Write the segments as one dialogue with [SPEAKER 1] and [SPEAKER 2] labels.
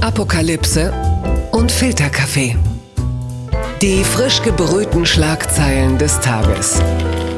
[SPEAKER 1] Apokalypse und Filterkaffee. Die frisch gebrühten Schlagzeilen des Tages.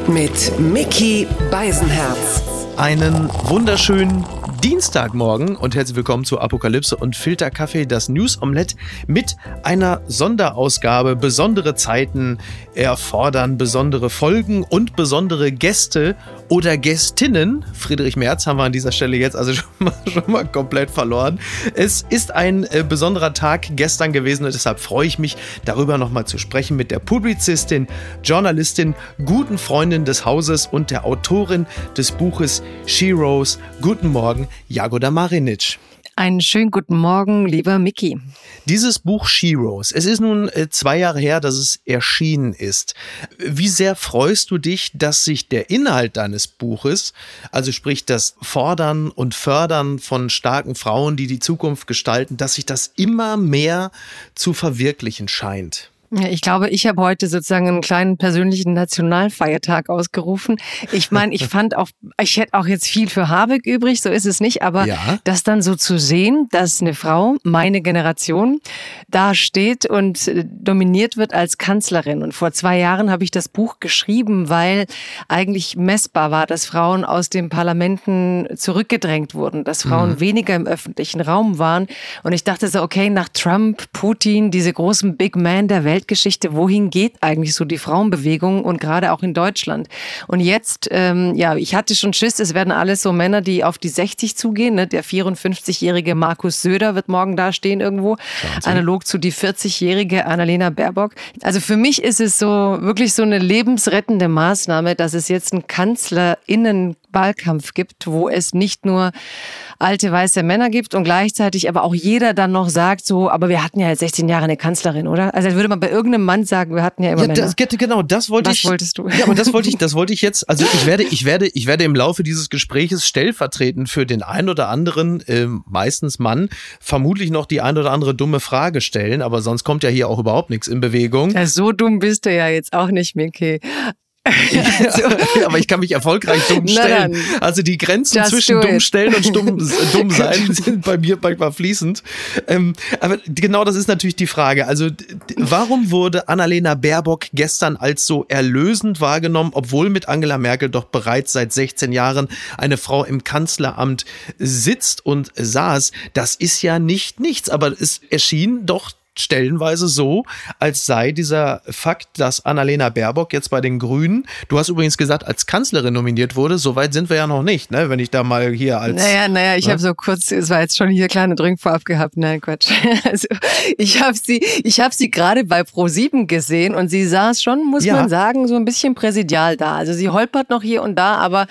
[SPEAKER 1] Mit Mickey Beisenherz.
[SPEAKER 2] Einen wunderschönen Dienstagmorgen und herzlich willkommen zu Apokalypse und Filterkaffee, das News Omelette mit einer Sonderausgabe. Besondere Zeiten erfordern besondere Folgen und besondere Gäste oder Gästinnen. Friedrich Merz haben wir an dieser Stelle jetzt also schon mal, schon mal komplett verloren. Es ist ein äh, besonderer Tag gestern gewesen und deshalb freue ich mich, darüber nochmal zu sprechen mit der Publizistin, Journalistin, guten Freundin des Hauses und der Autorin des Buches She Rose. Guten Morgen, Jagoda Marinic.
[SPEAKER 3] Einen schönen guten Morgen, lieber Mickey.
[SPEAKER 2] Dieses Buch Sheroes, es ist nun äh, zwei Jahre her, dass es erschienen ist. Wie sehr freust du dich, dass sich der Inhalt deines Buches, also sprich das Fordern und Fördern von starken Frauen, die die Zukunft gestalten, dass sich das immer mehr zu verwirklichen scheint?
[SPEAKER 3] Ich glaube, ich habe heute sozusagen einen kleinen persönlichen Nationalfeiertag ausgerufen. Ich meine, ich fand auch, ich hätte auch jetzt viel für Habeck übrig, so ist es nicht, aber ja. das dann so zu sehen, dass eine Frau, meine Generation, da steht und dominiert wird als Kanzlerin. Und vor zwei Jahren habe ich das Buch geschrieben, weil eigentlich messbar war, dass Frauen aus den Parlamenten zurückgedrängt wurden, dass Frauen mhm. weniger im öffentlichen Raum waren. Und ich dachte so, okay, nach Trump, Putin, diese großen Big Men der Welt, Weltgeschichte, wohin geht eigentlich so die Frauenbewegung und gerade auch in Deutschland. Und jetzt, ähm, ja, ich hatte schon Schiss, es werden alles so Männer, die auf die 60 zugehen. Ne? Der 54-jährige Markus Söder wird morgen da stehen irgendwo, analog zu die 40-jährige Annalena Baerbock. Also für mich ist es so wirklich so eine lebensrettende Maßnahme, dass es jetzt einen Kanzlerinnenwahlkampf gibt, wo es nicht nur alte weiße Männer gibt und gleichzeitig aber auch jeder dann noch sagt so, aber wir hatten ja jetzt 16 Jahre eine Kanzlerin, oder? Also würde man bei irgendeinem Mann sagen, wir hatten ja immer
[SPEAKER 2] ja,
[SPEAKER 3] Männer.
[SPEAKER 2] Das, genau, das wollte
[SPEAKER 3] Was
[SPEAKER 2] ich.
[SPEAKER 3] wolltest du?
[SPEAKER 2] Ja, aber das wollte ich, das wollte ich jetzt. Also ich werde, ich werde, ich werde im Laufe dieses Gespräches stellvertretend für den ein oder anderen, äh, meistens Mann, vermutlich noch die ein oder andere dumme Frage stellen, aber sonst kommt ja hier auch überhaupt nichts in Bewegung.
[SPEAKER 3] Ja, so dumm bist du ja jetzt auch nicht, Mickey.
[SPEAKER 2] also, aber ich kann mich erfolgreich dumm stellen. Also die Grenzen zwischen dumm stellen und dumm, dumm sein sind bei mir manchmal fließend. Ähm, aber genau das ist natürlich die Frage. Also warum wurde Annalena Baerbock gestern als so erlösend wahrgenommen, obwohl mit Angela Merkel doch bereits seit 16 Jahren eine Frau im Kanzleramt sitzt und saß? Das ist ja nicht nichts, aber es erschien doch stellenweise so, als sei dieser Fakt, dass Annalena Baerbock jetzt bei den Grünen, du hast übrigens gesagt, als Kanzlerin nominiert wurde, so weit sind wir ja noch nicht, ne? wenn ich da mal hier als...
[SPEAKER 3] Naja, naja, ich ne? habe so kurz, es war jetzt schon hier kleine Drink vorab gehabt, nein, Quatsch. Also ich habe sie, ich habe sie gerade bei Pro7 gesehen und sie saß schon, muss ja. man sagen, so ein bisschen präsidial da. Also sie holpert noch hier und da, aber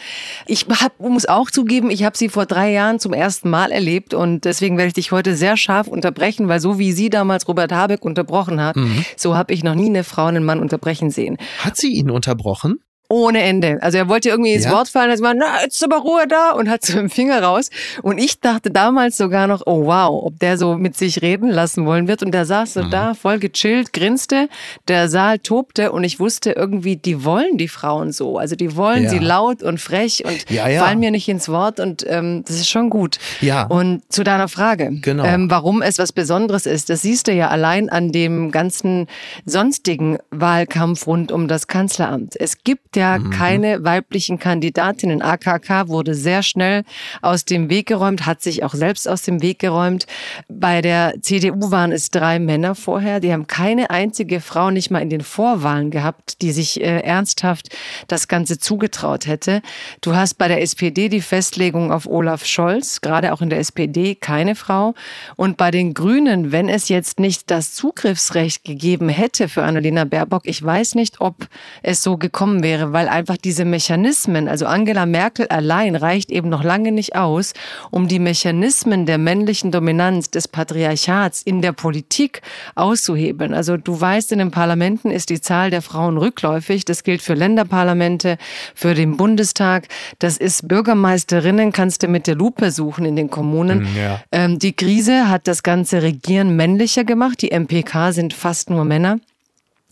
[SPEAKER 3] ich hab, muss auch zugeben, ich habe sie vor drei Jahren zum ersten Mal erlebt und deswegen werde ich dich heute sehr scharf unterbrechen, weil so wie sie damals Robert Habeck unterbrochen hat, mhm. so habe ich noch nie eine Frau einen Mann unterbrechen sehen.
[SPEAKER 2] Hat sie ihn unterbrochen?
[SPEAKER 3] Ohne Ende. Also er wollte irgendwie ins ja? Wort fallen, also war, na, jetzt ist aber Ruhe da und hat so den Finger raus. Und ich dachte damals sogar noch, oh wow, ob der so mit sich reden lassen wollen wird. Und der saß so mhm. da, voll gechillt, grinste, der Saal tobte und ich wusste irgendwie, die wollen die Frauen so. Also die wollen ja. sie laut und frech und ja, fallen mir nicht ins Wort und ähm, das ist schon gut.
[SPEAKER 2] Ja.
[SPEAKER 3] Und zu deiner Frage,
[SPEAKER 2] genau.
[SPEAKER 3] ähm, warum es was Besonderes ist, das siehst du ja allein an dem ganzen sonstigen Wahlkampf rund um das Kanzleramt. Es gibt ja mhm. keine weiblichen Kandidatinnen. AKK wurde sehr schnell aus dem Weg geräumt, hat sich auch selbst aus dem Weg geräumt. Bei der CDU waren es drei Männer vorher. Die haben keine einzige Frau nicht mal in den Vorwahlen gehabt, die sich äh, ernsthaft das Ganze zugetraut hätte. Du hast bei der SPD die Festlegung auf Olaf Scholz, gerade auch in der SPD keine Frau. Und bei den Grünen, wenn es jetzt nicht das Zugriffsrecht gegeben hätte für Annalena Baerbock, ich weiß nicht, ob es so gekommen wäre, weil einfach diese Mechanismen, also Angela Merkel allein reicht eben noch lange nicht aus, um die Mechanismen der männlichen Dominanz des Patriarchats in der Politik auszuhebeln. Also du weißt, in den Parlamenten ist die Zahl der Frauen rückläufig. Das gilt für Länderparlamente, für den Bundestag. Das ist Bürgermeisterinnen, kannst du mit der Lupe suchen in den Kommunen.
[SPEAKER 2] Hm, ja.
[SPEAKER 3] Ähm, die Krise hat das ganze Regieren männlicher gemacht. Die MPK sind fast nur Männer.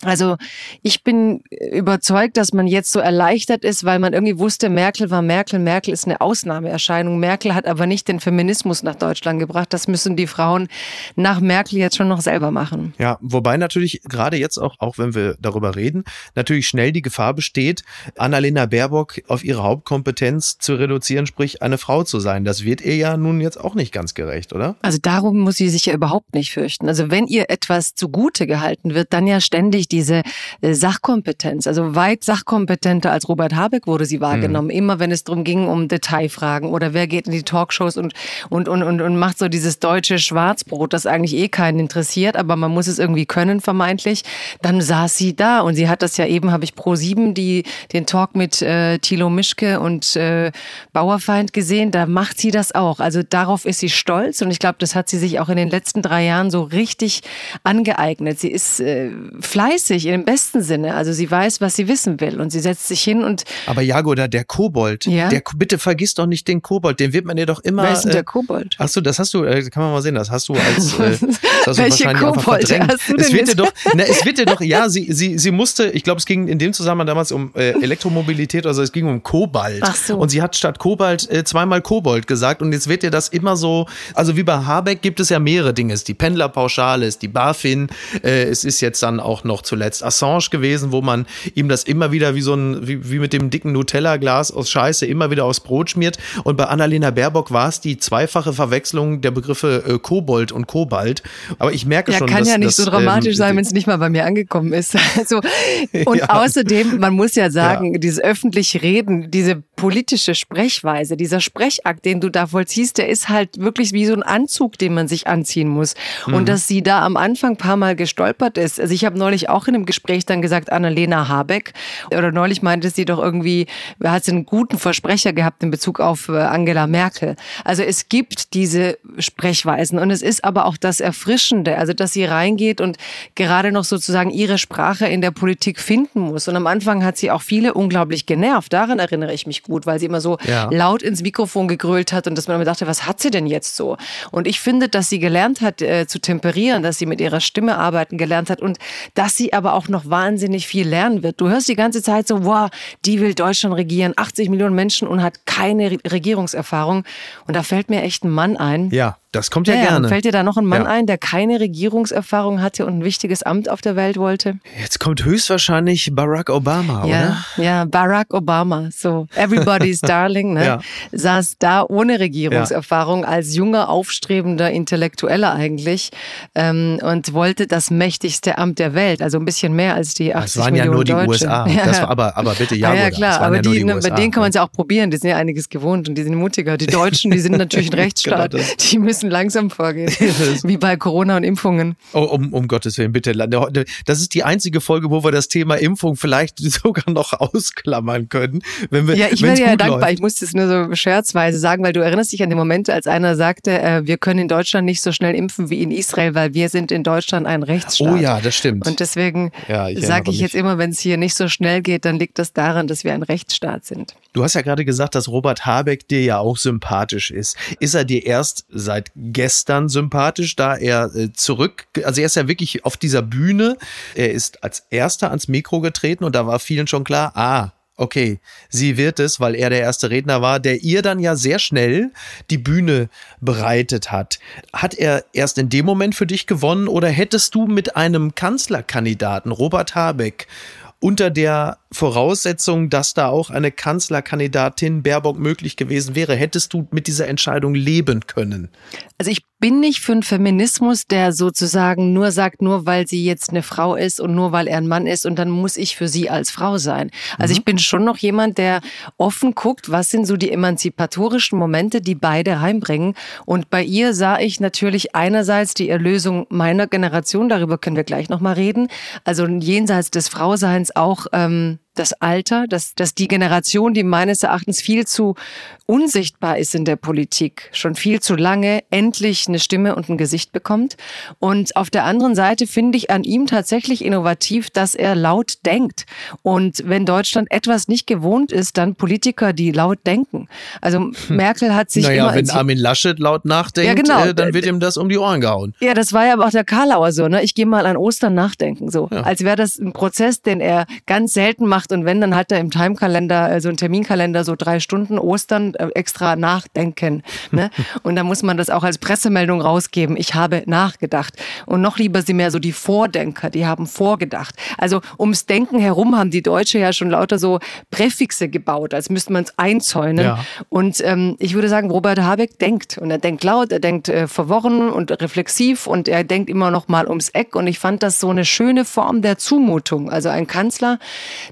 [SPEAKER 3] Also ich bin überzeugt, dass man jetzt so erleichtert ist, weil man irgendwie wusste, Merkel war Merkel, Merkel ist eine Ausnahmeerscheinung. Merkel hat aber nicht den Feminismus nach Deutschland gebracht. Das müssen die Frauen nach Merkel jetzt schon noch selber machen.
[SPEAKER 2] Ja, wobei natürlich gerade jetzt auch, auch wenn wir darüber reden, natürlich schnell die Gefahr besteht, Annalena Baerbock auf ihre Hauptkompetenz zu reduzieren, sprich eine Frau zu sein. Das wird ihr ja nun jetzt auch nicht ganz gerecht, oder?
[SPEAKER 3] Also darum muss sie sich ja überhaupt nicht fürchten. Also wenn ihr etwas zugute gehalten wird, dann ja ständig wirklich diese äh, Sachkompetenz, also weit sachkompetenter als Robert Habeck wurde sie wahrgenommen. Mhm. Immer wenn es darum ging, um Detailfragen oder wer geht in die Talkshows und, und, und, und, und macht so dieses deutsche Schwarzbrot, das eigentlich eh keinen interessiert, aber man muss es irgendwie können, vermeintlich. Dann saß sie da und sie hat das ja eben, habe ich pro sieben die, den Talk mit äh, Thilo Mischke und äh, Bauerfeind gesehen, da macht sie das auch. Also darauf ist sie stolz und ich glaube, das hat sie sich auch in den letzten drei Jahren so richtig angeeignet. Sie ist äh, fleißig fleißig in dem besten Sinne. Also sie weiß, was sie wissen will und sie setzt sich hin und.
[SPEAKER 2] Aber Jago, da der Kobold, ja? der, bitte vergiss doch nicht den Kobold, den wird man dir doch immer.
[SPEAKER 3] Wer ist denn der äh, Kobold?
[SPEAKER 2] Ach so, das hast du, äh, kann man mal sehen, das hast du als. Äh,
[SPEAKER 3] das hast Welche du wahrscheinlich Kobold hast du denn
[SPEAKER 2] es wird dir doch, na, es wird dir doch, ja, sie, sie, sie musste, ich glaube, es ging in dem Zusammenhang damals um äh, Elektromobilität, also es ging um Kobalt. Ach so. Und sie hat statt Kobalt äh, zweimal Kobold gesagt und jetzt wird dir das immer so, also wie bei Habeck gibt es ja mehrere Dinge. Es ist die Pendlerpauschale, es ist die BaFin, äh, es ist jetzt dann auch noch zuletzt Assange gewesen, wo man ihm das immer wieder wie so ein, wie, wie mit dem dicken Nutella-Glas aus Scheiße immer wieder aufs Brot schmiert. Und bei Annalena Baerbock war es die zweifache Verwechslung der Begriffe äh, Kobold und Kobalt. Aber ich merke
[SPEAKER 3] ja,
[SPEAKER 2] schon,
[SPEAKER 3] kann dass, ja nicht dass, so dramatisch ähm, sein, wenn es nicht mal bei mir angekommen ist. Also, und ja. außerdem, man muss ja sagen, ja. dieses öffentliche Reden, diese politische Sprechweise, dieser Sprechakt, den du da vollziehst, der ist halt wirklich wie so ein Anzug, den man sich anziehen muss. Mhm. Und dass sie da am Anfang ein paar Mal gestolpert ist. Also ich habe neulich auch in einem Gespräch dann gesagt, Annalena Habeck. Oder neulich meinte sie doch irgendwie, hat sie einen guten Versprecher gehabt in Bezug auf äh, Angela Merkel. Also es gibt diese Sprechweisen und es ist aber auch das Erfrischende, also dass sie reingeht und gerade noch sozusagen ihre Sprache in der Politik finden muss. Und am Anfang hat sie auch viele unglaublich genervt. Daran erinnere ich mich gut, weil sie immer so ja. laut ins Mikrofon gegrölt hat und dass man immer dachte, was hat sie denn jetzt so? Und ich finde, dass sie gelernt hat äh, zu temperieren, dass sie mit ihrer Stimme arbeiten gelernt hat und dass sie aber auch noch wahnsinnig viel lernen wird. Du hörst die ganze Zeit so, wow, die will Deutschland regieren, 80 Millionen Menschen und hat keine Regierungserfahrung. Und da fällt mir echt ein Mann ein.
[SPEAKER 2] Ja. Das kommt ja, ja gerne.
[SPEAKER 3] Fällt dir da noch ein Mann ja. ein, der keine Regierungserfahrung hatte und ein wichtiges Amt auf der Welt wollte?
[SPEAKER 2] Jetzt kommt höchstwahrscheinlich Barack Obama,
[SPEAKER 3] ja,
[SPEAKER 2] oder?
[SPEAKER 3] Ja, Barack Obama, so everybody's darling, ne? Ja. saß da ohne Regierungserfahrung als junger, aufstrebender Intellektueller eigentlich ähm, und wollte das mächtigste Amt der Welt, also ein bisschen mehr als die 80
[SPEAKER 2] Das waren
[SPEAKER 3] Millionen
[SPEAKER 2] ja nur die
[SPEAKER 3] Deutsche.
[SPEAKER 2] USA. Das war, aber, aber bitte ja.
[SPEAKER 3] Ja, klar, aber die, die bei denen kann man es ja auch probieren. Die sind ja einiges gewohnt und die sind mutiger. Die Deutschen, die sind natürlich ein genau Rechtsstaat. genau die müssen langsam vorgehen. Wie bei Corona und Impfungen.
[SPEAKER 2] Oh, um, um Gottes Willen, bitte. Das ist die einzige Folge, wo wir das Thema Impfung vielleicht sogar noch ausklammern können. Wenn wir,
[SPEAKER 3] ja, ich wäre ja dankbar. Läuft. Ich muss das nur so scherzweise sagen, weil du erinnerst dich an den Moment, als einer sagte, äh, wir können in Deutschland nicht so schnell impfen wie in Israel, weil wir sind in Deutschland ein Rechtsstaat.
[SPEAKER 2] Oh ja, das stimmt.
[SPEAKER 3] Und deswegen ja, sage ich jetzt immer, wenn es hier nicht so schnell geht, dann liegt das daran, dass wir ein Rechtsstaat sind.
[SPEAKER 2] Du hast ja gerade gesagt, dass Robert Habeck dir ja auch sympathisch ist. Ist er dir erst seit gestern sympathisch, da er äh, zurück, also er ist ja wirklich auf dieser Bühne, er ist als erster ans Mikro getreten und da war vielen schon klar, ah, Okay, sie wird es, weil er der erste Redner war, der ihr dann ja sehr schnell die Bühne bereitet hat. Hat er erst in dem Moment für dich gewonnen oder hättest du mit einem Kanzlerkandidaten, Robert Habeck, unter der Voraussetzung, dass da auch eine Kanzlerkandidatin Baerbock möglich gewesen wäre. Hättest du mit dieser Entscheidung leben können?
[SPEAKER 3] Also ich bin nicht für einen Feminismus, der sozusagen nur sagt, nur weil sie jetzt eine Frau ist und nur weil er ein Mann ist und dann muss ich für sie als Frau sein. Also mhm. ich bin schon noch jemand, der offen guckt, was sind so die emanzipatorischen Momente, die beide heimbringen. Und bei ihr sah ich natürlich einerseits die Erlösung meiner Generation, darüber können wir gleich nochmal reden. Also jenseits des Frauseins auch ähm, das Alter, dass, dass die Generation, die meines Erachtens viel zu unsichtbar ist in der Politik, schon viel zu lange endlich eine Stimme und ein Gesicht bekommt. Und auf der anderen Seite finde ich an ihm tatsächlich innovativ, dass er laut denkt. Und wenn Deutschland etwas nicht gewohnt ist, dann Politiker, die laut denken. Also hm. Merkel hat sich
[SPEAKER 2] naja,
[SPEAKER 3] immer...
[SPEAKER 2] wenn Armin Laschet laut nachdenkt, ja, genau. äh, dann wird ihm das um die Ohren gehauen.
[SPEAKER 3] Ja, das war ja aber auch der Karlauer so. Ne? Ich gehe mal an Ostern nachdenken. so, ja. Als wäre das ein Prozess, den er ganz selten macht. Und wenn, dann hat er im Timekalender, also einen Terminkalender, so drei Stunden Ostern äh, extra nachdenken. Ne? Und da muss man das auch als Pressemeldung rausgeben. Ich habe nachgedacht. Und noch lieber sind mehr so die Vordenker, die haben vorgedacht. Also ums Denken herum haben die Deutsche ja schon lauter so Präfixe gebaut, als müsste man es einzäunen. Ja. Und ähm, ich würde sagen, Robert Habeck denkt. Und er denkt laut, er denkt äh, verworren und reflexiv und er denkt immer noch mal ums Eck. Und ich fand das so eine schöne Form der Zumutung. Also ein Kanzler,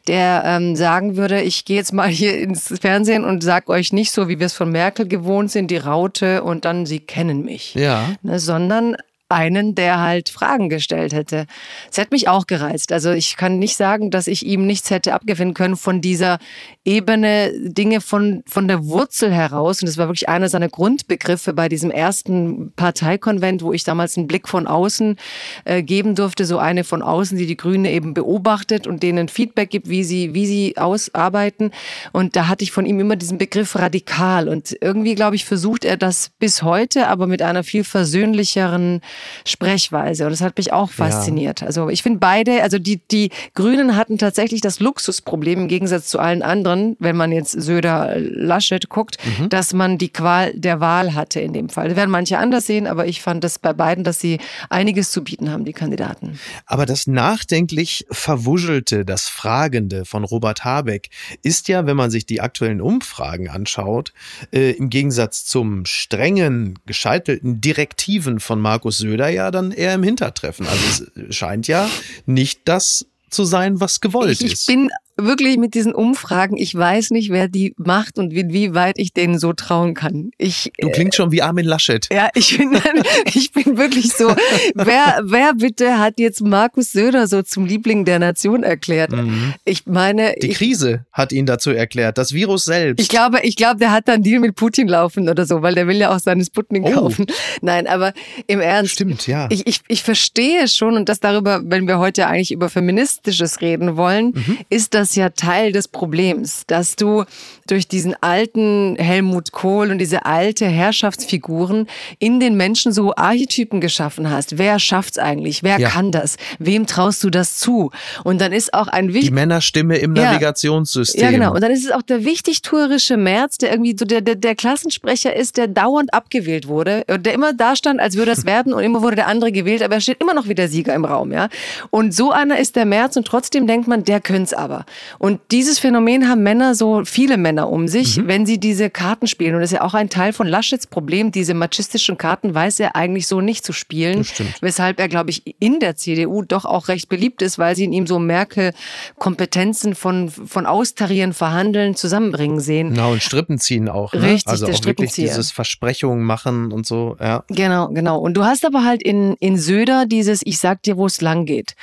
[SPEAKER 3] der ähm, sagen würde, ich gehe jetzt mal hier ins Fernsehen und sag euch nicht so, wie wir es von Merkel gewohnt sind, die Raute und dann sie kennen mich. Ja. Ne, sondern einen, der halt Fragen gestellt hätte. Es hätte mich auch gereizt. Also ich kann nicht sagen, dass ich ihm nichts hätte abgewinnen können von dieser Ebene, Dinge von, von der Wurzel heraus. Und das war wirklich einer seiner Grundbegriffe bei diesem ersten Parteikonvent, wo ich damals einen Blick von außen äh, geben durfte. So eine von außen, die die Grüne eben beobachtet und denen Feedback gibt, wie sie, wie sie ausarbeiten. Und da hatte ich von ihm immer diesen Begriff radikal. Und irgendwie, glaube ich, versucht er das bis heute, aber mit einer viel versöhnlicheren Sprechweise. Und das hat mich auch fasziniert. Ja. Also ich finde beide, also die, die Grünen hatten tatsächlich das Luxusproblem im Gegensatz zu allen anderen, wenn man jetzt Söder Laschet guckt, mhm. dass man die Qual der Wahl hatte in dem Fall. Das werden manche anders sehen, aber ich fand es bei beiden, dass sie einiges zu bieten haben, die Kandidaten.
[SPEAKER 2] Aber das nachdenklich Verwuschelte, das Fragende von Robert Habeck ist ja, wenn man sich die aktuellen Umfragen anschaut, äh, im Gegensatz zum strengen, gescheitelten Direktiven von Markus Söder ja dann eher im Hintertreffen. Also es scheint ja nicht das zu sein, was gewollt
[SPEAKER 3] ich,
[SPEAKER 2] ist.
[SPEAKER 3] Ich bin wirklich mit diesen Umfragen, ich weiß nicht, wer die macht und wie, weit ich denen so trauen kann. Ich,
[SPEAKER 2] du klingst schon wie Armin Laschet.
[SPEAKER 3] Ja, ich bin, ich bin wirklich so. wer, wer bitte hat jetzt Markus Söder so zum Liebling der Nation erklärt? Mhm. Ich meine.
[SPEAKER 2] Die
[SPEAKER 3] ich,
[SPEAKER 2] Krise hat ihn dazu erklärt, das Virus selbst.
[SPEAKER 3] Ich glaube, ich glaube, der hat dann Deal mit Putin laufen oder so, weil der will ja auch seine Sputnik oh. kaufen. Nein, aber im Ernst.
[SPEAKER 2] Stimmt, ja.
[SPEAKER 3] Ich, ich, ich verstehe schon und das darüber, wenn wir heute eigentlich über Feministisches reden wollen, mhm. ist das das ja Teil des Problems, dass du durch diesen alten Helmut Kohl und diese alte Herrschaftsfiguren in den Menschen so Archetypen geschaffen hast. Wer schafft's eigentlich? Wer ja. kann das? Wem traust du das zu? Und dann ist auch ein wichtig
[SPEAKER 2] die Männerstimme im ja. Navigationssystem.
[SPEAKER 3] Ja, genau. Und dann ist es auch der wichtigtuerische März, der irgendwie so der, der, der Klassensprecher ist, der dauernd abgewählt wurde, der immer da stand, als würde es werden und immer wurde der andere gewählt, aber er steht immer noch wie der Sieger im Raum, ja. Und so einer ist der März und trotzdem denkt man, der könnte es aber. Und dieses Phänomen haben Männer, so viele Männer um sich, mhm. wenn sie diese Karten spielen. Und das ist ja auch ein Teil von Laschets Problem. Diese machistischen Karten weiß er eigentlich so nicht zu spielen. Weshalb er, glaube ich, in der CDU doch auch recht beliebt ist, weil sie in ihm so Merkel-Kompetenzen von, von Austarieren, Verhandeln, Zusammenbringen sehen.
[SPEAKER 2] Genau, und Strippen ziehen auch. Ne?
[SPEAKER 3] Richtig,
[SPEAKER 2] also
[SPEAKER 3] auch
[SPEAKER 2] wirklich dieses Versprechungen machen und so, ja.
[SPEAKER 3] Genau, genau. Und du hast aber halt in, in Söder dieses, ich sag dir, wo es lang geht.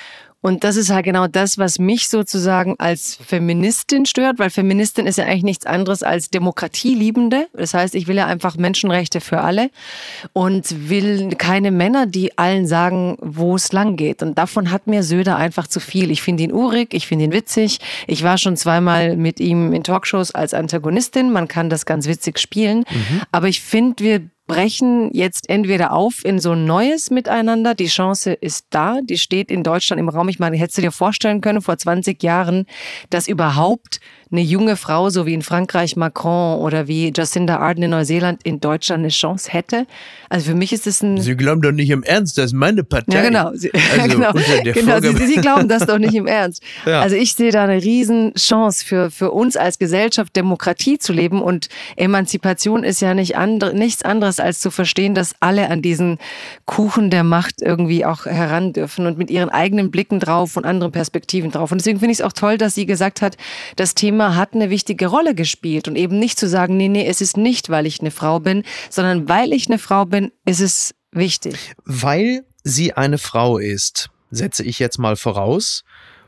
[SPEAKER 3] Und das ist halt genau das, was mich sozusagen als Feministin stört, weil Feministin ist ja eigentlich nichts anderes als Demokratieliebende. Das heißt, ich will ja einfach Menschenrechte für alle und will keine Männer, die allen sagen, wo es lang geht. Und davon hat mir Söder einfach zu viel. Ich finde ihn urig, ich finde ihn witzig. Ich war schon zweimal mit ihm in Talkshows als Antagonistin. Man kann das ganz witzig spielen. Mhm. Aber ich finde, wir brechen jetzt entweder auf in so ein neues Miteinander. Die Chance ist da, die steht in Deutschland im Raum. Ich meine, hättest du dir vorstellen können vor 20 Jahren, dass überhaupt eine junge Frau, so wie in Frankreich Macron oder wie Jacinda Ardern in Neuseeland, in Deutschland eine Chance hätte. Also für mich ist es ein...
[SPEAKER 2] Sie glauben doch nicht im Ernst, das ist meine Partei.
[SPEAKER 3] Ja, genau. Sie, also genau. genau. Sie, Sie, glauben das doch nicht im Ernst. Ja. Also ich sehe da eine riesen Chance für, für uns als Gesellschaft, Demokratie zu leben und Emanzipation ist ja nicht andre, nichts anderes als zu verstehen, dass alle an diesen Kuchen der Macht irgendwie auch heran dürfen und mit ihren eigenen Blicken drauf und anderen Perspektiven drauf. Und deswegen finde ich es auch toll, dass sie gesagt hat, das Thema Thema hat eine wichtige Rolle gespielt und eben nicht zu sagen, nee, nee, es ist nicht, weil ich eine Frau bin, sondern weil ich eine Frau bin, ist es wichtig.
[SPEAKER 2] Weil sie eine Frau ist, setze ich jetzt mal voraus,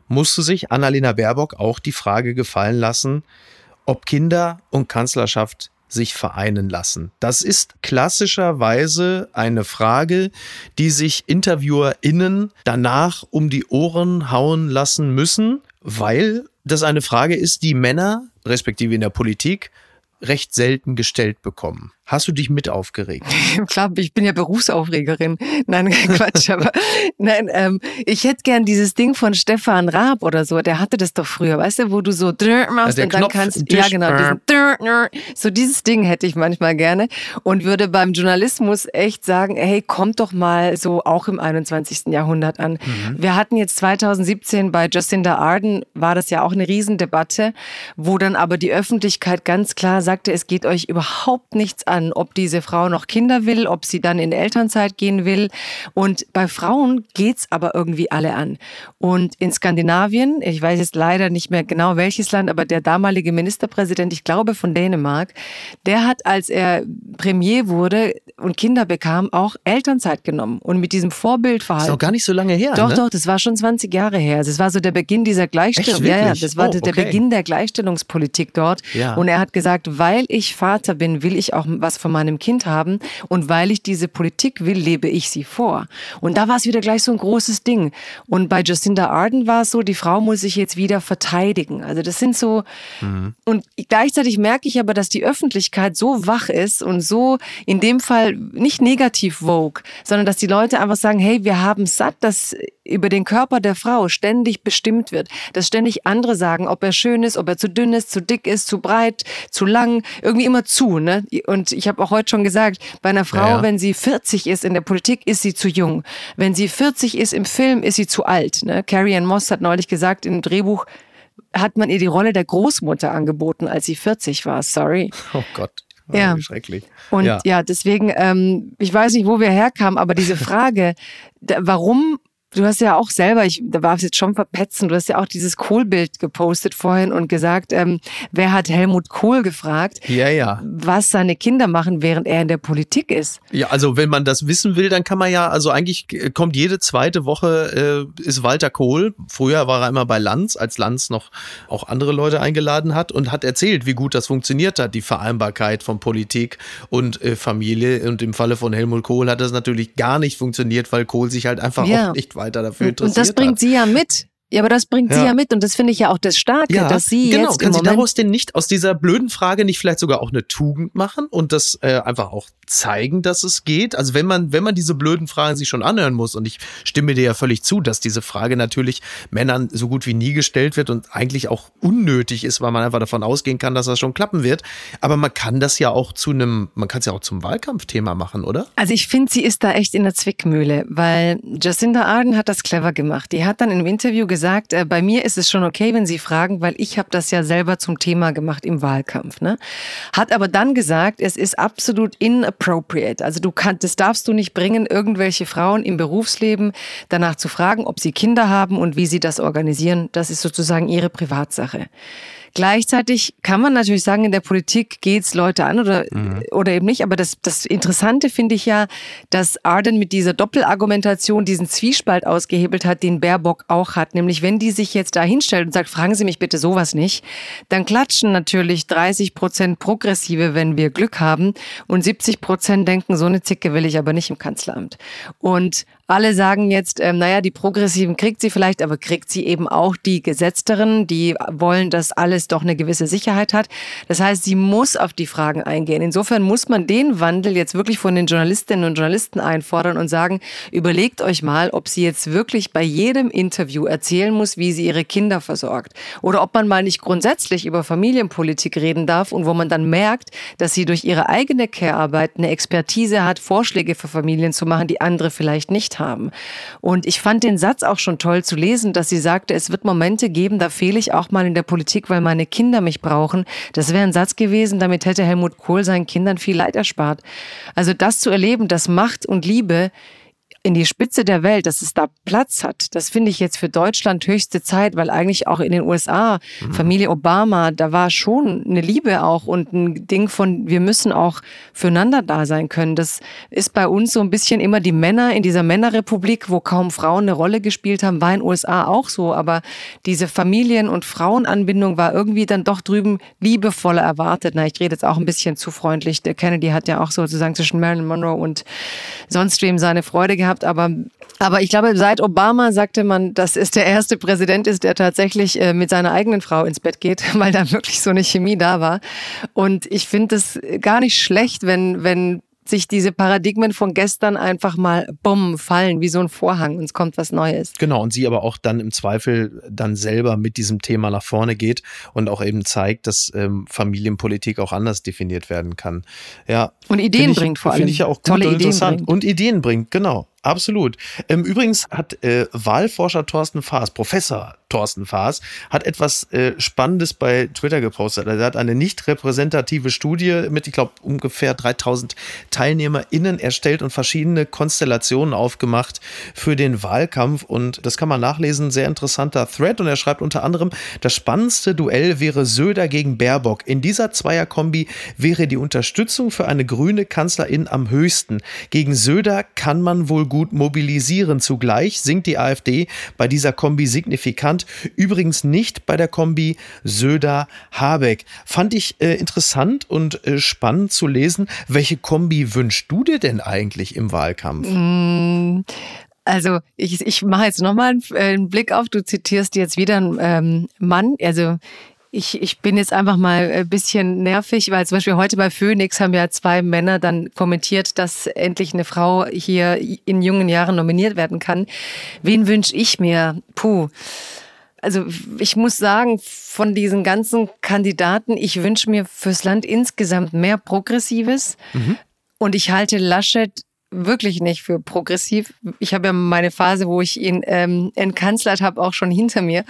[SPEAKER 2] musste sich Annalena Baerbock auch die Frage gefallen lassen, ob Kinder und Kanzlerschaft sich vereinen lassen. Das ist klassischerweise eine Frage, die sich InterviewerInnen danach um die Ohren hauen lassen müssen, weil das eine Frage ist, die Männer, respektive in der Politik, recht selten gestellt bekommen. Hast du dich mit aufgeregt?
[SPEAKER 3] Klar, ich bin ja Berufsaufregerin. Nein, Quatsch, aber nein, ähm, ich hätte gern dieses Ding von Stefan Raab oder so. Der hatte das doch früher, weißt du, wo du so machst und dann Knopf, kannst, ja genau, diesen, so dieses Ding hätte ich manchmal gerne und würde beim Journalismus echt sagen, hey, kommt doch mal so auch im 21. Jahrhundert an. Mhm. Wir hatten jetzt 2017 bei Jacinda Arden war das ja auch eine Riesendebatte, wo dann aber die Öffentlichkeit ganz klar sagte, es geht euch überhaupt nichts an ob diese Frau noch Kinder will, ob sie dann in Elternzeit gehen will. Und bei Frauen geht's aber irgendwie alle an. Und in Skandinavien, ich weiß jetzt leider nicht mehr genau welches Land, aber der damalige Ministerpräsident, ich glaube von Dänemark, der hat, als er Premier wurde und Kinder bekam, auch Elternzeit genommen und mit diesem Vorbildverhalten.
[SPEAKER 2] Ist auch gar nicht so lange her.
[SPEAKER 3] Doch,
[SPEAKER 2] ne?
[SPEAKER 3] doch, das war schon 20 Jahre her. Das war so der Beginn dieser Gleichstellung. Ja, ja, das war oh, der Beginn der Gleichstellungspolitik dort. Ja. Und er hat gesagt, weil ich Vater bin, will ich auch was von meinem Kind haben. Und weil ich diese Politik will, lebe ich sie vor. Und da war es wieder gleich so ein großes Ding. Und bei Jacinda Arden war es so, die Frau muss sich jetzt wieder verteidigen. Also das sind so, mhm. und gleichzeitig merke ich aber, dass die Öffentlichkeit so wach ist und so in dem Fall nicht negativ vogue, sondern dass die Leute einfach sagen, hey, wir haben satt, dass über den Körper der Frau ständig bestimmt wird, dass ständig andere sagen, ob er schön ist, ob er zu dünn ist, zu dick ist, zu breit, zu lang, irgendwie immer zu. Ne? Und ich habe auch heute schon gesagt, bei einer Frau, ja, ja. wenn sie 40 ist in der Politik, ist sie zu jung. Wenn sie 40 ist im Film, ist sie zu alt. Ne? Carrie Ann Moss hat neulich gesagt im Drehbuch, hat man ihr die Rolle der Großmutter angeboten, als sie 40 war. Sorry.
[SPEAKER 2] Oh Gott.
[SPEAKER 3] Oh, ja,
[SPEAKER 2] schrecklich.
[SPEAKER 3] Und ja, ja deswegen, ähm, ich weiß nicht, wo wir herkamen, aber diese Frage, warum Du hast ja auch selber, ich da war es jetzt schon verpetzen, du hast ja auch dieses Kohlbild gepostet vorhin und gesagt, ähm, wer hat Helmut Kohl gefragt,
[SPEAKER 2] ja, ja.
[SPEAKER 3] was seine Kinder machen, während er in der Politik ist.
[SPEAKER 2] Ja, also wenn man das wissen will, dann kann man ja, also eigentlich kommt jede zweite Woche äh, ist Walter Kohl. Früher war er immer bei Lanz, als Lanz noch auch andere Leute eingeladen hat und hat erzählt, wie gut das funktioniert hat, die Vereinbarkeit von Politik und äh, Familie. Und im Falle von Helmut Kohl hat das natürlich gar nicht funktioniert, weil Kohl sich halt einfach ja. auch nicht weiter dafür interessiert.
[SPEAKER 3] Und das bringt
[SPEAKER 2] hat.
[SPEAKER 3] sie ja mit. Ja, aber das bringt ja. sie ja mit und das finde ich ja auch das Starke, ja, dass sie
[SPEAKER 2] genau.
[SPEAKER 3] jetzt
[SPEAKER 2] Kann sie daraus denn nicht aus dieser blöden Frage nicht vielleicht sogar auch eine Tugend machen und das äh, einfach auch zeigen, dass es geht? Also wenn man wenn man diese blöden Fragen sich schon anhören muss und ich stimme dir ja völlig zu, dass diese Frage natürlich Männern so gut wie nie gestellt wird und eigentlich auch unnötig ist, weil man einfach davon ausgehen kann, dass das schon klappen wird. Aber man kann das ja auch zu einem, man kann es ja auch zum Wahlkampfthema machen, oder?
[SPEAKER 3] Also ich finde, sie ist da echt in der Zwickmühle, weil Jacinda Arden hat das clever gemacht. Die hat dann im Interview gesagt äh, bei mir ist es schon okay, wenn Sie fragen, weil ich habe das ja selber zum Thema gemacht im Wahlkampf. Ne? Hat aber dann gesagt, es ist absolut inappropriate. Also du kannst, das darfst du nicht bringen, irgendwelche Frauen im Berufsleben danach zu fragen, ob sie Kinder haben und wie sie das organisieren. Das ist sozusagen ihre Privatsache. Gleichzeitig kann man natürlich sagen, in der Politik geht's Leute an oder, mhm. oder eben nicht. Aber das, das Interessante finde ich ja, dass Arden mit dieser Doppelargumentation diesen Zwiespalt ausgehebelt hat, den Baerbock auch hat. Nämlich, wenn die sich jetzt da hinstellt und sagt, fragen Sie mich bitte sowas nicht, dann klatschen natürlich 30 Prozent Progressive, wenn wir Glück haben. Und 70 Prozent denken, so eine Zicke will ich aber nicht im Kanzleramt. Und alle sagen jetzt, ähm, naja, die Progressiven kriegt sie vielleicht, aber kriegt sie eben auch die Gesetzteren, die wollen, dass alles doch eine gewisse Sicherheit hat. Das heißt, sie muss auf die Fragen eingehen. Insofern muss man den Wandel jetzt wirklich von den Journalistinnen und Journalisten einfordern und sagen, überlegt euch mal, ob sie jetzt wirklich bei jedem Interview erzählen muss, wie sie ihre Kinder versorgt. Oder ob man mal nicht grundsätzlich über Familienpolitik reden darf und wo man dann merkt, dass sie durch ihre eigene Care-Arbeit eine Expertise hat, Vorschläge für Familien zu machen, die andere vielleicht nicht haben. Und ich fand den Satz auch schon toll zu lesen, dass sie sagte, es wird Momente geben, da fehle ich auch mal in der Politik, weil meine Kinder mich brauchen. Das wäre ein Satz gewesen, damit hätte Helmut Kohl seinen Kindern viel Leid erspart. Also das zu erleben, dass Macht und Liebe in die Spitze der Welt, dass es da Platz hat, das finde ich jetzt für Deutschland höchste Zeit, weil eigentlich auch in den USA, mhm. Familie Obama, da war schon eine Liebe auch und ein Ding von, wir müssen auch füreinander da sein können. Das ist bei uns so ein bisschen immer die Männer in dieser Männerrepublik, wo kaum Frauen eine Rolle gespielt haben, war in den USA auch so, aber diese Familien- und Frauenanbindung war irgendwie dann doch drüben liebevoller erwartet. Na, ich rede jetzt auch ein bisschen zu freundlich. Der Kennedy hat ja auch sozusagen zwischen Marilyn Monroe und sonst wem seine Freude gehabt gehabt, aber, aber ich glaube, seit Obama sagte man, dass es der erste Präsident ist, der tatsächlich äh, mit seiner eigenen Frau ins Bett geht, weil da wirklich so eine Chemie da war. Und ich finde es gar nicht schlecht, wenn, wenn sich diese Paradigmen von gestern einfach mal bumm fallen, wie so ein Vorhang und es kommt was Neues.
[SPEAKER 2] Genau, und sie aber auch dann im Zweifel dann selber mit diesem Thema nach vorne geht und auch eben zeigt, dass ähm, Familienpolitik auch anders definiert werden kann. Ja.
[SPEAKER 3] Und Ideen ich, bringt vor allem.
[SPEAKER 2] Finde ich ja auch gut Tolle und interessant. Bringt. Und Ideen bringt, genau. Absolut. Ähm, übrigens hat äh, Wahlforscher Thorsten Faas, Professor Thorsten Faas, hat etwas äh, Spannendes bei Twitter gepostet. Er hat eine nicht repräsentative Studie mit, ich glaube, ungefähr 3000 TeilnehmerInnen erstellt und verschiedene Konstellationen aufgemacht für den Wahlkampf. Und das kann man nachlesen. Sehr interessanter Thread. Und er schreibt unter anderem, das spannendste Duell wäre Söder gegen Baerbock. In dieser Zweierkombi wäre die Unterstützung für eine grüne Kanzlerin am höchsten. Gegen Söder kann man wohl gut mobilisieren. Zugleich sinkt die AfD bei dieser Kombi signifikant. Übrigens nicht bei der Kombi Söder-Habeck. Fand ich äh, interessant und äh, spannend zu lesen. Welche Kombi wünschst du dir denn eigentlich im Wahlkampf?
[SPEAKER 3] Mm. Also ich, ich mache jetzt nochmal einen, äh, einen Blick auf, du zitierst jetzt wieder einen ähm, Mann, also ich, ich bin jetzt einfach mal ein bisschen nervig, weil zum Beispiel heute bei Phoenix haben ja zwei Männer dann kommentiert, dass endlich eine Frau hier in jungen Jahren nominiert werden kann. Wen wünsche ich mir? Puh. Also ich muss sagen, von diesen ganzen Kandidaten, ich wünsche mir fürs Land insgesamt mehr Progressives. Mhm. Und ich halte Laschet wirklich nicht für progressiv. Ich habe ja meine Phase, wo ich ihn ähm, entkanzlert habe, auch schon hinter mir.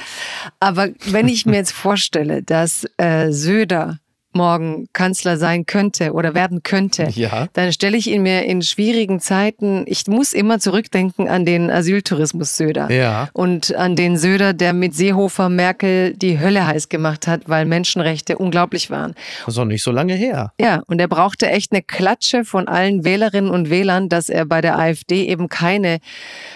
[SPEAKER 3] Aber wenn ich mir jetzt vorstelle, dass äh, Söder morgen Kanzler sein könnte oder werden könnte, ja. dann stelle ich ihn mir in schwierigen Zeiten, ich muss immer zurückdenken an den Asyltourismus Söder ja. und an den Söder, der mit Seehofer Merkel die Hölle heiß gemacht hat, weil Menschenrechte unglaublich waren.
[SPEAKER 2] Das ist auch nicht so lange her.
[SPEAKER 3] Ja, und er brauchte echt eine Klatsche von allen Wählerinnen und Wählern, dass er bei der AfD eben keine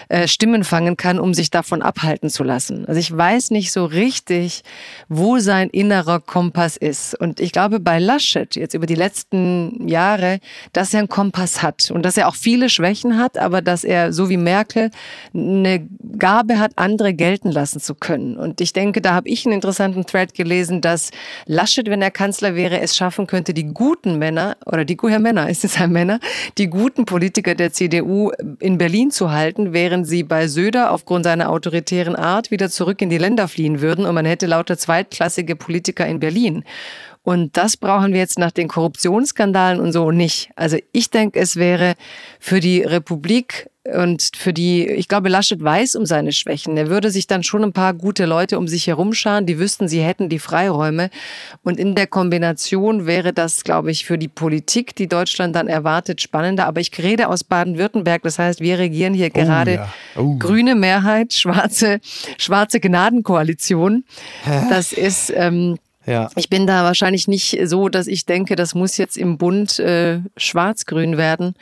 [SPEAKER 3] äh, Stimmen fangen kann, um sich davon abhalten zu lassen. Also ich weiß nicht so richtig, wo sein innerer Kompass ist. Und ich glaube, glaube bei Laschet jetzt über die letzten Jahre, dass er einen Kompass hat und dass er auch viele Schwächen hat, aber dass er, so wie Merkel, eine Gabe hat, andere gelten lassen zu können. Und ich denke, da habe ich einen interessanten Thread gelesen, dass Laschet, wenn er Kanzler wäre, es schaffen könnte, die guten Männer oder die ja, Männer, ist es ein Männer, die guten Politiker der CDU in Berlin zu halten, während sie bei Söder aufgrund seiner autoritären Art wieder zurück in die Länder fliehen würden und man hätte lauter zweitklassige Politiker in Berlin. Und das brauchen wir jetzt nach den Korruptionsskandalen und so nicht. Also ich denke, es wäre für die Republik und für die, ich glaube, Laschet weiß um seine Schwächen. Er würde sich dann schon ein paar gute Leute um sich herum scharen, die wüssten, sie hätten die Freiräume. Und in der Kombination wäre das, glaube ich, für die Politik, die Deutschland dann erwartet, spannender. Aber ich rede aus Baden-Württemberg. Das heißt, wir regieren hier oh, gerade ja. oh. grüne Mehrheit, schwarze, schwarze Gnadenkoalition. Das ist, ähm, ja. Ich bin da wahrscheinlich nicht so, dass ich denke, das muss jetzt im Bund äh, schwarz-grün werden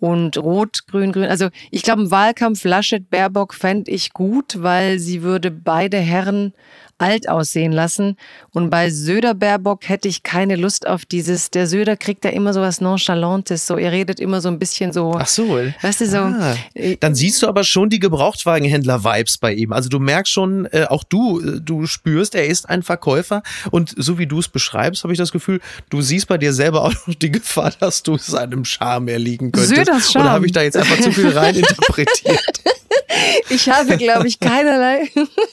[SPEAKER 3] und rot-grün-grün. Also ich glaube, im Wahlkampf Laschet-Baerbock fände ich gut, weil sie würde beide Herren alt aussehen lassen. Und bei Söder Baerbock hätte ich keine Lust auf dieses, der Söder kriegt ja immer so was Nonchalantes, so, er redet immer so ein bisschen so.
[SPEAKER 2] Ach so.
[SPEAKER 3] Weißt du, so. Ah,
[SPEAKER 2] äh, dann siehst du aber schon die Gebrauchtwagenhändler-Vibes bei ihm. Also du merkst schon, äh, auch du, äh, du spürst, er ist ein Verkäufer und so wie du es beschreibst, habe ich das Gefühl, du siehst bei dir selber auch noch die Gefahr, dass du seinem Charme erliegen könntest. Söders Charme. Oder habe ich da jetzt einfach zu viel reininterpretiert?
[SPEAKER 3] ich habe, glaube ich, keinerlei,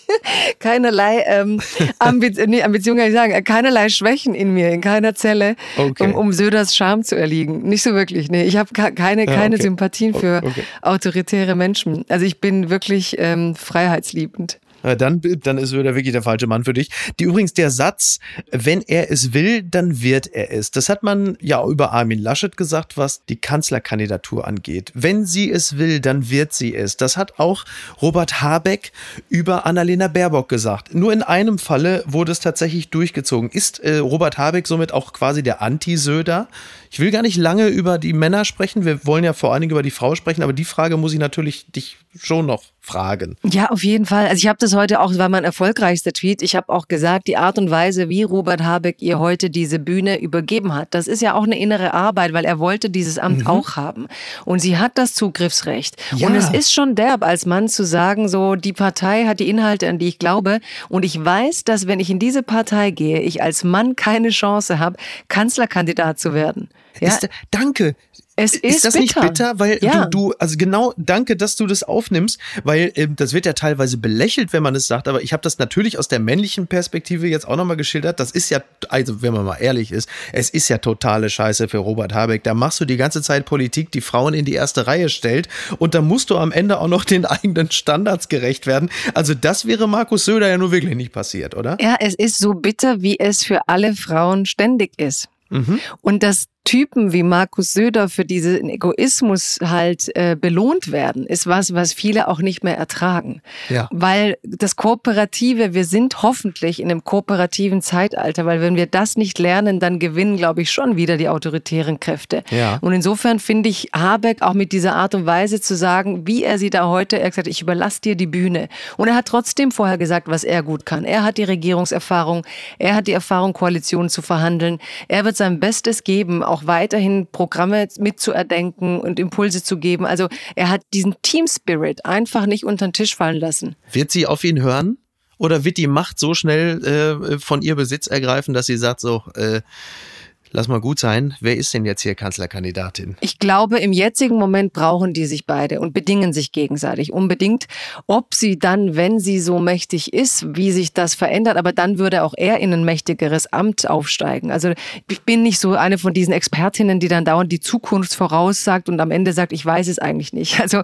[SPEAKER 3] keinerlei ähm, Ambition, nee, Ambition kann ich sagen, äh, keinerlei Schwächen in mir, in keiner Zelle, okay. um, um Söders Charme zu erliegen. Nicht so wirklich. Nee, ich habe keine, keine okay. Sympathien für okay. autoritäre Menschen. Also ich bin wirklich ähm, freiheitsliebend.
[SPEAKER 2] Dann, dann ist er wirklich der falsche Mann für dich. Die übrigens der Satz, wenn er es will, dann wird er es. Das hat man ja über Armin Laschet gesagt, was die Kanzlerkandidatur angeht. Wenn sie es will, dann wird sie es. Das hat auch Robert Habeck über Annalena Baerbock gesagt. Nur in einem Falle wurde es tatsächlich durchgezogen. Ist äh, Robert Habeck somit auch quasi der Anti-Söder? Ich will gar nicht lange über die Männer sprechen. Wir wollen ja vor allen Dingen über die Frau sprechen, aber die Frage muss ich natürlich dich schon noch fragen.
[SPEAKER 3] Ja, auf jeden Fall. Also ich habe das heute auch, war mein erfolgreichster Tweet. Ich habe auch gesagt, die Art und Weise, wie Robert Habeck ihr heute diese Bühne übergeben hat, das ist ja auch eine innere Arbeit, weil er wollte dieses Amt mhm. auch haben. Und sie hat das Zugriffsrecht. Ja. Und es ist schon derb, als Mann zu sagen, so, die Partei hat die Inhalte, an die ich glaube. Und ich weiß, dass wenn ich in diese Partei gehe, ich als Mann keine Chance habe, Kanzlerkandidat zu werden.
[SPEAKER 2] Ja? Ist, danke.
[SPEAKER 3] Es ist, ist
[SPEAKER 2] das
[SPEAKER 3] bitter.
[SPEAKER 2] nicht bitter? Weil ja. du, du, also genau, danke, dass du das aufnimmst, weil ähm, das wird ja teilweise belächelt, wenn man es sagt, aber ich habe das natürlich aus der männlichen Perspektive jetzt auch nochmal geschildert. Das ist ja, also wenn man mal ehrlich ist, es ist ja totale Scheiße für Robert Habeck. Da machst du die ganze Zeit Politik, die Frauen in die erste Reihe stellt und da musst du am Ende auch noch den eigenen Standards gerecht werden. Also das wäre Markus Söder ja nur wirklich nicht passiert, oder?
[SPEAKER 3] Ja, es ist so bitter, wie es für alle Frauen ständig ist. Mhm. Und das Typen wie Markus Söder für diesen Egoismus halt äh, belohnt werden, ist was, was viele auch nicht mehr ertragen. Ja. Weil das Kooperative, wir sind hoffentlich in einem kooperativen Zeitalter, weil wenn wir das nicht lernen, dann gewinnen, glaube ich, schon wieder die autoritären Kräfte. Ja. Und insofern finde ich Habeck auch mit dieser Art und Weise zu sagen, wie er sie da heute, er hat gesagt, ich überlasse dir die Bühne. Und er hat trotzdem vorher gesagt, was er gut kann. Er hat die Regierungserfahrung, er hat die Erfahrung, Koalitionen zu verhandeln. Er wird sein Bestes geben, auch weiterhin Programme mitzuerdenken und Impulse zu geben. Also er hat diesen Team Spirit einfach nicht unter den Tisch fallen lassen.
[SPEAKER 2] Wird sie auf ihn hören? Oder wird die Macht so schnell äh, von ihr Besitz ergreifen, dass sie sagt so, äh, Lass mal gut sein. Wer ist denn jetzt hier Kanzlerkandidatin?
[SPEAKER 3] Ich glaube, im jetzigen Moment brauchen die sich beide und bedingen sich gegenseitig unbedingt. Ob sie dann, wenn sie so mächtig ist, wie sich das verändert, aber dann würde auch er in ein mächtigeres Amt aufsteigen. Also ich bin nicht so eine von diesen Expertinnen, die dann dauernd die Zukunft voraussagt und am Ende sagt, ich weiß es eigentlich nicht. Also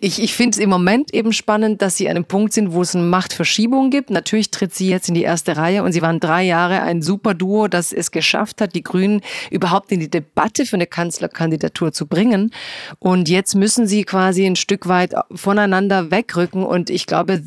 [SPEAKER 3] ich, ich finde es im Moment eben spannend, dass sie an einem Punkt sind, wo es eine Machtverschiebung gibt. Natürlich tritt sie jetzt in die erste Reihe und sie waren drei Jahre ein super Duo, das es geschafft hat, die Grünen Grünen überhaupt in die Debatte für eine Kanzlerkandidatur zu bringen. Und jetzt müssen sie quasi ein Stück weit voneinander wegrücken. Und ich glaube,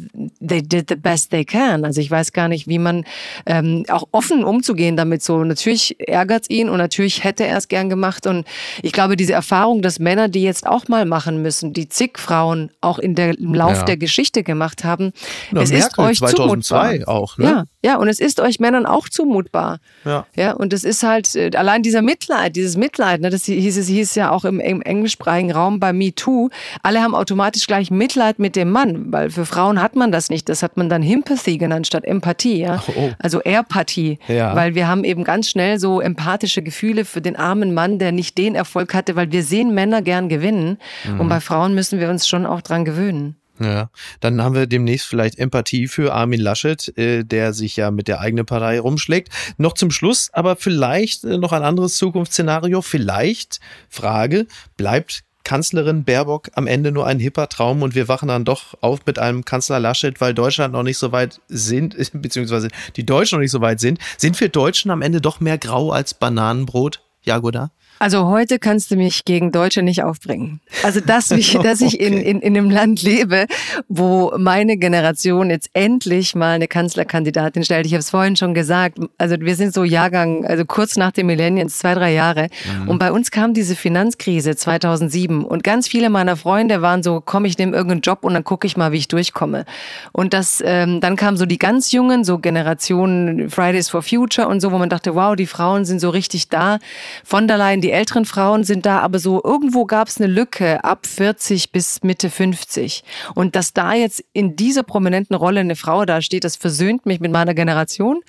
[SPEAKER 3] they did the best they can. Also ich weiß gar nicht, wie man ähm, auch offen umzugehen damit so. Natürlich ärgert es ihn und natürlich hätte er es gern gemacht. Und ich glaube, diese Erfahrung, dass Männer die jetzt auch mal machen müssen, die zig Frauen auch in der, im Lauf ja. der Geschichte gemacht haben,
[SPEAKER 2] Na, es Merkel ist euch 2002 zumutbar. auch. Ne?
[SPEAKER 3] Ja, ja, und es ist euch Männern auch zumutbar. Ja. ja und es ist halt äh, allein dieser Mitleid, dieses Mitleid, ne, das hieß es hieß ja auch im, im englischsprachigen Raum bei Me Too. Alle haben automatisch gleich Mitleid mit dem Mann, weil für Frauen hat man das nicht. Das hat man dann Sympathy genannt statt Empathie. Ja? Oh. Also Empathie, ja. weil wir haben eben ganz schnell so empathische Gefühle für den armen Mann, der nicht den Erfolg hatte, weil wir sehen Männer gern gewinnen. Mhm. Und bei Frauen müssen wir uns schon auch dran gewöhnen.
[SPEAKER 2] Ja, dann haben wir demnächst vielleicht Empathie für Armin Laschet, äh, der sich ja mit der eigenen Partei rumschlägt. Noch zum Schluss, aber vielleicht äh, noch ein anderes Zukunftsszenario. Vielleicht, Frage, bleibt Kanzlerin Baerbock am Ende nur ein hipper Traum und wir wachen dann doch auf mit einem Kanzler Laschet, weil Deutschland noch nicht so weit sind, beziehungsweise die Deutschen noch nicht so weit sind. Sind wir Deutschen am Ende doch mehr grau als Bananenbrot? Jagoda?
[SPEAKER 3] Also heute kannst du mich gegen Deutsche nicht aufbringen. Also dass ich, dass ich okay. in, in, in einem Land lebe, wo meine Generation jetzt endlich mal eine Kanzlerkandidatin stellt. Ich habe es vorhin schon gesagt. Also wir sind so Jahrgang, also kurz nach dem Millennium, zwei, drei Jahre. Mhm. Und bei uns kam diese Finanzkrise 2007 und ganz viele meiner Freunde waren so, komm, ich nehme irgendeinen Job und dann gucke ich mal, wie ich durchkomme. Und das, ähm, dann kamen so die ganz Jungen, so Generationen Fridays for Future und so, wo man dachte, wow, die Frauen sind so richtig da. Von der Leyen, die die älteren Frauen sind da, aber so irgendwo gab es eine Lücke ab 40 bis Mitte 50. Und dass da jetzt in dieser prominenten Rolle eine Frau da steht, das versöhnt mich mit meiner Generation,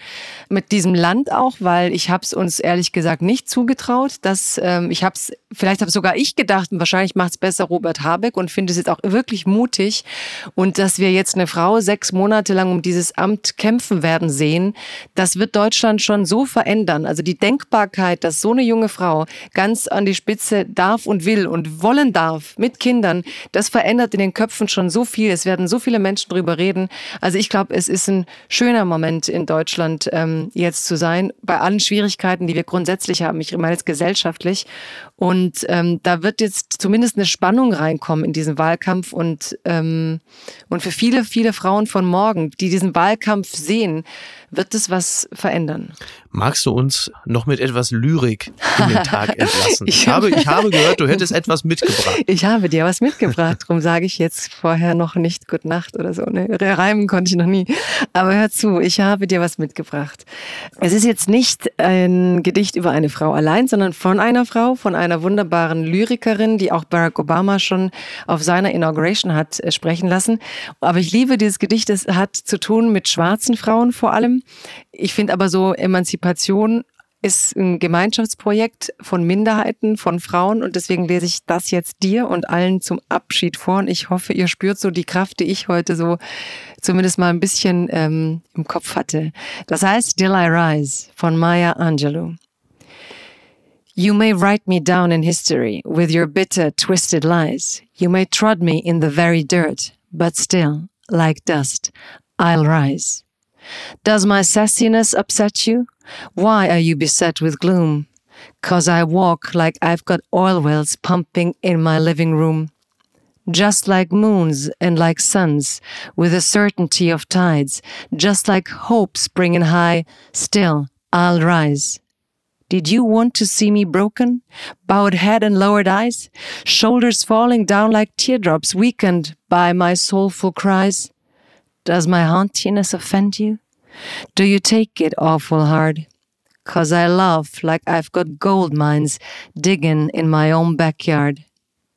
[SPEAKER 3] mit diesem Land auch, weil ich habe es uns ehrlich gesagt nicht zugetraut. Dass, ähm, ich habe es, vielleicht habe sogar ich gedacht, und wahrscheinlich macht es besser Robert Habeck und finde es jetzt auch wirklich mutig. Und dass wir jetzt eine Frau sechs Monate lang um dieses Amt kämpfen werden sehen, das wird Deutschland schon so verändern. Also die Denkbarkeit, dass so eine junge Frau ganz an die Spitze darf und will und wollen darf mit Kindern, das verändert in den Köpfen schon so viel. Es werden so viele Menschen drüber reden. Also ich glaube, es ist ein schöner Moment in Deutschland ähm, jetzt zu sein, bei allen Schwierigkeiten, die wir grundsätzlich haben. Ich meine jetzt gesellschaftlich. Und ähm, da wird jetzt zumindest eine Spannung reinkommen in diesen Wahlkampf und, ähm, und für viele, viele Frauen von morgen, die diesen Wahlkampf sehen, wird es was verändern.
[SPEAKER 2] Magst du uns noch mit etwas Lyrik in den Tag entlassen? ich, habe, ich habe gehört, du hättest etwas mitgebracht.
[SPEAKER 3] Ich habe dir was mitgebracht, darum sage ich jetzt vorher noch nicht Gute Nacht oder so. Ne? Reimen konnte ich noch nie. Aber hör zu, ich habe dir was mitgebracht. Es ist jetzt nicht ein Gedicht über eine Frau allein, sondern von einer Frau, von einer wunderbaren Lyrikerin, die auch Barack Obama schon auf seiner Inauguration hat äh, sprechen lassen. Aber ich liebe dieses Gedicht, es hat zu tun mit schwarzen Frauen vor allem ich finde aber so Emanzipation ist ein Gemeinschaftsprojekt von Minderheiten, von Frauen und deswegen lese ich das jetzt dir und allen zum Abschied vor und ich hoffe, ihr spürt so die Kraft, die ich heute so zumindest mal ein bisschen ähm, im Kopf hatte. Das heißt Still I Rise von Maya Angelou. You may write me down in history with your bitter, twisted lies. You may trod me in the very dirt, but still, like dust, I'll rise. Does my sassiness upset you? Why are you beset with gloom? Cause I walk like I've got oil wells pumping in my living room. Just like moons and like suns, with the certainty of tides, just like hope springing high, still I'll rise. Did you want to see me broken? Bowed head and lowered eyes? Shoulders falling down like teardrops, weakened by my soulful cries? Does my hauntiness offend you? Do you take it awful hard? Cause I laugh like I've got gold mines digging in my own backyard.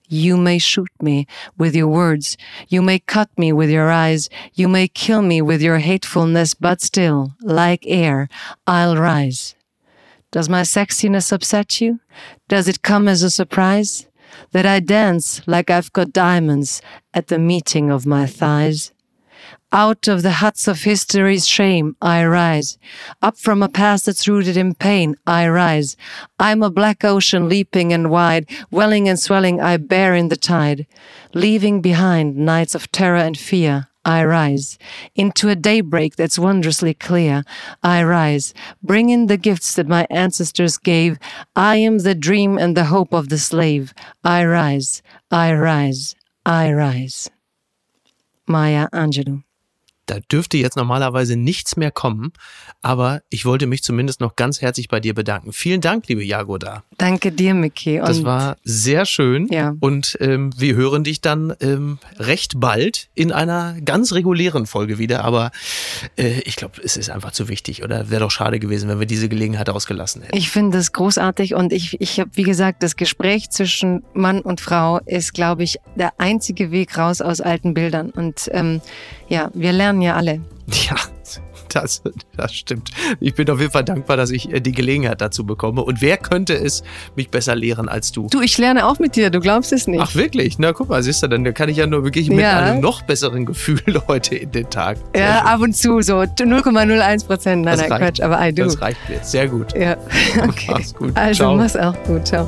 [SPEAKER 3] You may shoot me with your words. You may cut me with your eyes. You may kill me with your hatefulness, but still, like air, I'll rise. Does my sexiness upset you? Does it come as a surprise? That I dance like I've got diamonds at the meeting of my thighs? Out of the huts of history's shame, I rise. Up from a past that's rooted in pain, I rise. I'm a black ocean leaping and wide, welling and swelling, I bear in the tide. Leaving behind nights of terror and fear, I rise. Into a daybreak that's wondrously clear, I rise. Bringing the gifts that my ancestors gave. I am the dream and the hope of the slave. I rise, I rise, I rise. Maya Angelou
[SPEAKER 2] da dürfte jetzt normalerweise nichts mehr kommen, aber ich wollte mich zumindest noch ganz herzlich bei dir bedanken. Vielen Dank, liebe Jagoda.
[SPEAKER 3] Danke dir, Miki.
[SPEAKER 2] das war sehr schön
[SPEAKER 3] ja.
[SPEAKER 2] und ähm, wir hören dich dann ähm, recht bald in einer ganz regulären Folge wieder, aber äh, ich glaube, es ist einfach zu wichtig oder wäre doch schade gewesen, wenn wir diese Gelegenheit ausgelassen hätten.
[SPEAKER 3] Ich finde das großartig und ich, ich habe, wie gesagt, das Gespräch zwischen Mann und Frau ist, glaube ich, der einzige Weg raus aus alten Bildern und ähm, ja, wir lernen ja alle.
[SPEAKER 2] Ja, das, das stimmt. Ich bin auf jeden Fall dankbar, dass ich äh, die Gelegenheit dazu bekomme. Und wer könnte es mich besser lehren als du?
[SPEAKER 3] Du, ich lerne auch mit dir, du glaubst es nicht.
[SPEAKER 2] Ach wirklich? Na guck mal, siehst du, dann kann ich ja nur wirklich mit ja. einem noch besseren Gefühl heute in den Tag.
[SPEAKER 3] Ja, ab und zu so 0,01 Prozent. Nein, nein, Quatsch, aber I do.
[SPEAKER 2] Das reicht mir. Sehr gut.
[SPEAKER 3] Ja, okay.
[SPEAKER 2] Mach's gut.
[SPEAKER 3] Also, Ciao. mach's auch gut. Ciao.